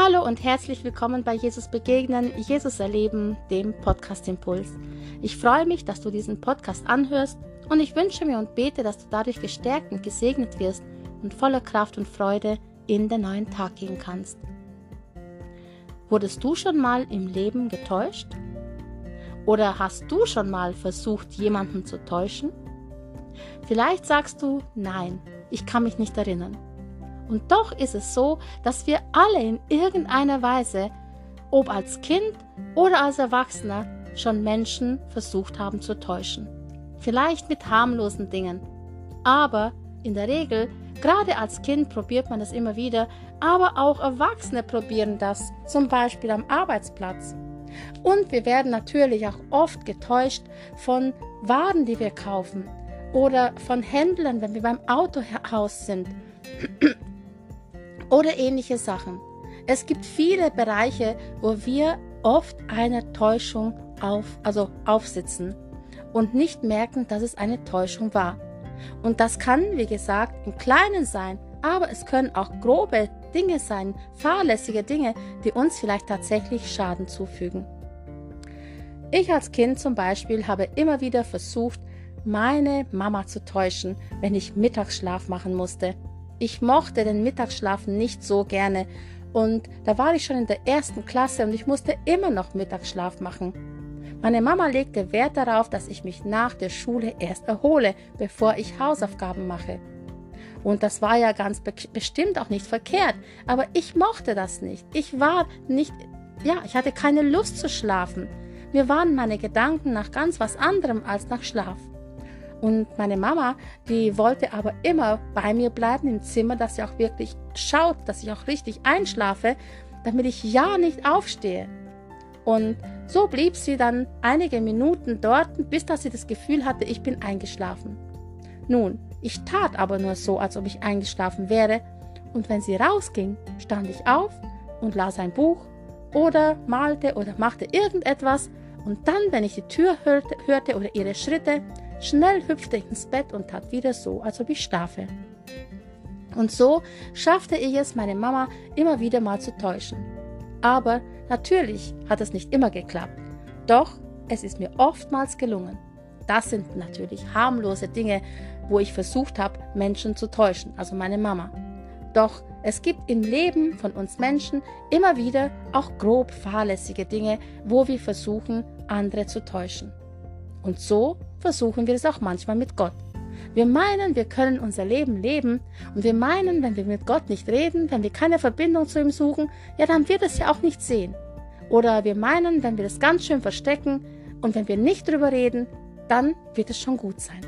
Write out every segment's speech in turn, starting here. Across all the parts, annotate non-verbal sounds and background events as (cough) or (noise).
Hallo und herzlich willkommen bei Jesus Begegnen, Jesus Erleben, dem Podcast Impuls. Ich freue mich, dass du diesen Podcast anhörst und ich wünsche mir und bete, dass du dadurch gestärkt und gesegnet wirst und voller Kraft und Freude in den neuen Tag gehen kannst. Wurdest du schon mal im Leben getäuscht? Oder hast du schon mal versucht, jemanden zu täuschen? Vielleicht sagst du, nein, ich kann mich nicht erinnern. Und doch ist es so, dass wir alle in irgendeiner Weise, ob als Kind oder als Erwachsener, schon Menschen versucht haben zu täuschen. Vielleicht mit harmlosen Dingen. Aber in der Regel, gerade als Kind probiert man das immer wieder, aber auch Erwachsene probieren das, zum Beispiel am Arbeitsplatz. Und wir werden natürlich auch oft getäuscht von Waren, die wir kaufen oder von Händlern, wenn wir beim Autohaus sind oder ähnliche Sachen. Es gibt viele Bereiche, wo wir oft eine Täuschung auf, also aufsitzen und nicht merken, dass es eine Täuschung war. Und das kann, wie gesagt, im Kleinen sein, aber es können auch grobe Dinge sein, fahrlässige Dinge, die uns vielleicht tatsächlich Schaden zufügen. Ich als Kind zum Beispiel habe immer wieder versucht, meine Mama zu täuschen, wenn ich Mittagsschlaf machen musste. Ich mochte den Mittagsschlaf nicht so gerne und da war ich schon in der ersten Klasse und ich musste immer noch Mittagsschlaf machen. Meine Mama legte Wert darauf, dass ich mich nach der Schule erst erhole, bevor ich Hausaufgaben mache. Und das war ja ganz be bestimmt auch nicht verkehrt, aber ich mochte das nicht. Ich war nicht, ja, ich hatte keine Lust zu schlafen. Mir waren meine Gedanken nach ganz was anderem als nach Schlaf. Und meine Mama, die wollte aber immer bei mir bleiben im Zimmer, dass sie auch wirklich schaut, dass ich auch richtig einschlafe, damit ich ja nicht aufstehe. Und so blieb sie dann einige Minuten dort, bis dass sie das Gefühl hatte, ich bin eingeschlafen. Nun, ich tat aber nur so, als ob ich eingeschlafen wäre, und wenn sie rausging, stand ich auf und las ein Buch oder malte oder machte irgendetwas, und dann, wenn ich die Tür hörte, hörte oder ihre Schritte, Schnell hüpfte ich ins Bett und tat wieder so, als ob ich schlafe. Und so schaffte ich es, meine Mama immer wieder mal zu täuschen. Aber natürlich hat es nicht immer geklappt. Doch es ist mir oftmals gelungen. Das sind natürlich harmlose Dinge, wo ich versucht habe, Menschen zu täuschen, also meine Mama. Doch es gibt im Leben von uns Menschen immer wieder auch grob fahrlässige Dinge, wo wir versuchen, andere zu täuschen. Und so versuchen wir es auch manchmal mit Gott. Wir meinen, wir können unser Leben leben und wir meinen, wenn wir mit Gott nicht reden, wenn wir keine Verbindung zu ihm suchen, ja, dann wird es ja auch nicht sehen. Oder wir meinen, wenn wir das ganz schön verstecken und wenn wir nicht drüber reden, dann wird es schon gut sein.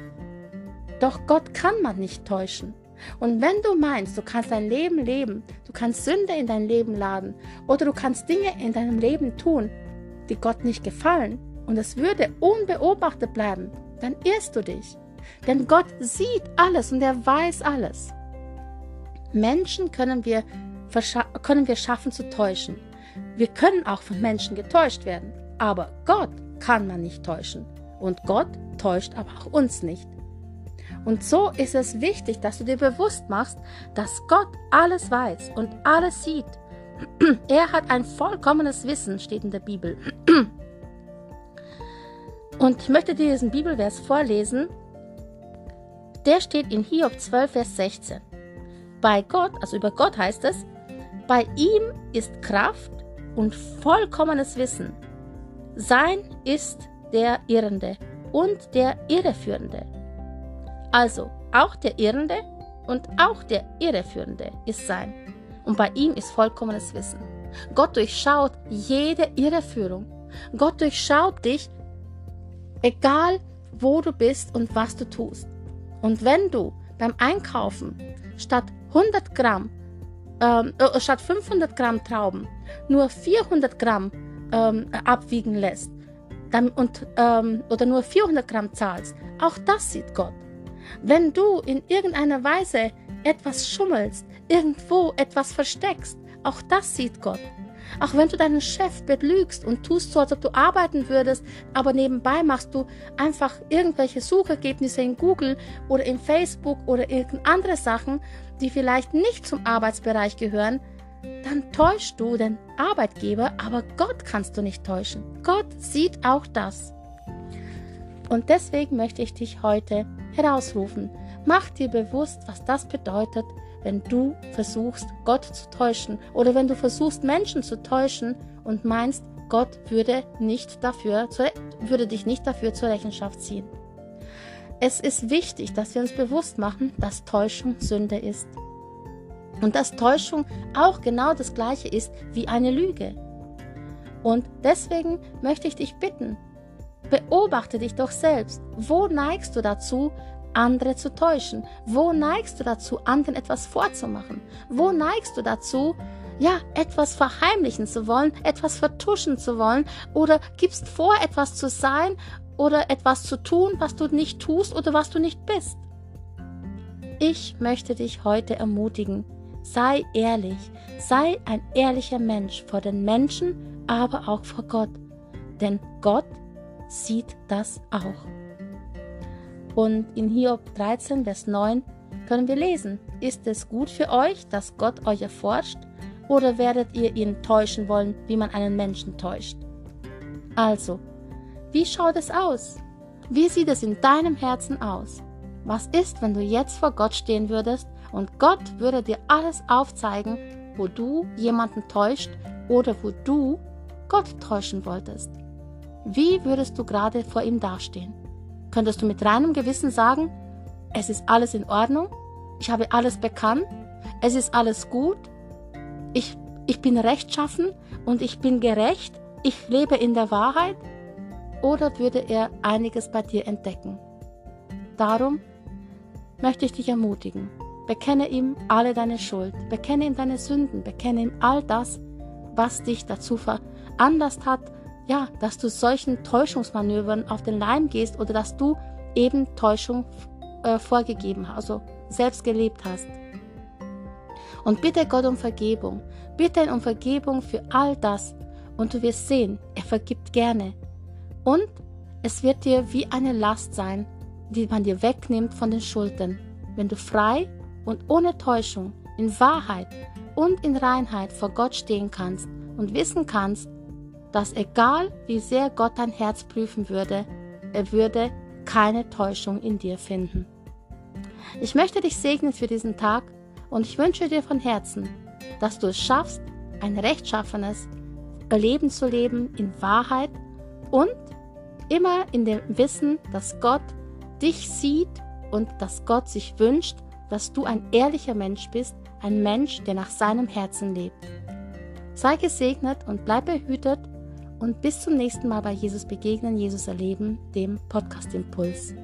Doch Gott kann man nicht täuschen. Und wenn du meinst, du kannst dein Leben leben, du kannst Sünde in dein Leben laden oder du kannst Dinge in deinem Leben tun, die Gott nicht gefallen, und es würde unbeobachtet bleiben, dann irrst du dich. Denn Gott sieht alles und er weiß alles. Menschen können wir, können wir schaffen zu täuschen. Wir können auch von Menschen getäuscht werden. Aber Gott kann man nicht täuschen. Und Gott täuscht aber auch uns nicht. Und so ist es wichtig, dass du dir bewusst machst, dass Gott alles weiß und alles sieht. (clears throat) Er hat ein vollkommenes Wissen, steht in der Bibel. (clears throat) Und ich möchte dir diesen Bibelvers vorlesen. Der steht in Hiob 12, Vers 16. Bei Gott, also über Gott heißt es, bei ihm ist Kraft und vollkommenes Wissen. Sein ist der Irrende und der Irreführende. Also auch der Irrende und auch der Irreführende ist sein. Und bei ihm ist vollkommenes Wissen. Gott durchschaut jede Irreführung. Gott durchschaut dich Egal, wo du bist und was du tust. Und wenn du beim Einkaufen statt 100 Gramm, ähm, äh, statt 500 Gramm Trauben nur 400 Gramm ähm, abwiegen lässt dann, und, ähm, oder nur 400 Gramm zahlst, auch das sieht Gott. Wenn du in irgendeiner Weise etwas schummelst, irgendwo etwas versteckst, auch das sieht Gott. Auch wenn du deinen Chef betlügst und tust so, als ob du arbeiten würdest, aber nebenbei machst du einfach irgendwelche Suchergebnisse in Google oder in Facebook oder irgendeine andere Sachen, die vielleicht nicht zum Arbeitsbereich gehören, dann täuschst du den Arbeitgeber, aber Gott kannst du nicht täuschen. Gott sieht auch das. Und deswegen möchte ich dich heute herausrufen. Mach dir bewusst, was das bedeutet, wenn du versuchst, Gott zu täuschen oder wenn du versuchst, Menschen zu täuschen und meinst, Gott würde, nicht dafür, würde dich nicht dafür zur Rechenschaft ziehen. Es ist wichtig, dass wir uns bewusst machen, dass Täuschung Sünde ist. Und dass Täuschung auch genau das gleiche ist wie eine Lüge. Und deswegen möchte ich dich bitten, beobachte dich doch selbst. Wo neigst du dazu, andere zu täuschen? Wo neigst du dazu, anderen etwas vorzumachen? Wo neigst du dazu, ja, etwas verheimlichen zu wollen, etwas vertuschen zu wollen oder gibst vor, etwas zu sein oder etwas zu tun, was du nicht tust oder was du nicht bist? Ich möchte dich heute ermutigen, sei ehrlich, sei ein ehrlicher Mensch vor den Menschen, aber auch vor Gott, denn Gott sieht das auch. Und in Hiob 13, Vers 9 können wir lesen, ist es gut für euch, dass Gott euch erforscht, oder werdet ihr ihn täuschen wollen, wie man einen Menschen täuscht? Also, wie schaut es aus? Wie sieht es in deinem Herzen aus? Was ist, wenn du jetzt vor Gott stehen würdest und Gott würde dir alles aufzeigen, wo du jemanden täuscht oder wo du Gott täuschen wolltest? Wie würdest du gerade vor ihm dastehen? Könntest du mit reinem Gewissen sagen, es ist alles in Ordnung, ich habe alles bekannt, es ist alles gut, ich, ich bin rechtschaffen und ich bin gerecht, ich lebe in der Wahrheit? Oder würde er einiges bei dir entdecken? Darum möchte ich dich ermutigen. Bekenne ihm alle deine Schuld, bekenne ihm deine Sünden, bekenne ihm all das, was dich dazu veranlasst hat, ja, dass du solchen Täuschungsmanövern auf den Leim gehst oder dass du eben Täuschung äh, vorgegeben hast, also selbst gelebt hast. Und bitte Gott um Vergebung. Bitte ihn um Vergebung für all das. Und du wirst sehen, er vergibt gerne. Und es wird dir wie eine Last sein, die man dir wegnimmt von den Schultern, wenn du frei und ohne Täuschung, in Wahrheit und in Reinheit vor Gott stehen kannst und wissen kannst, dass egal wie sehr Gott dein Herz prüfen würde, er würde keine Täuschung in dir finden. Ich möchte dich segnen für diesen Tag und ich wünsche dir von Herzen, dass du es schaffst, ein rechtschaffenes Leben zu leben in Wahrheit und immer in dem Wissen, dass Gott dich sieht und dass Gott sich wünscht, dass du ein ehrlicher Mensch bist, ein Mensch, der nach seinem Herzen lebt. Sei gesegnet und bleib behütet und bis zum nächsten Mal bei Jesus begegnen, Jesus erleben, dem Podcast Impuls.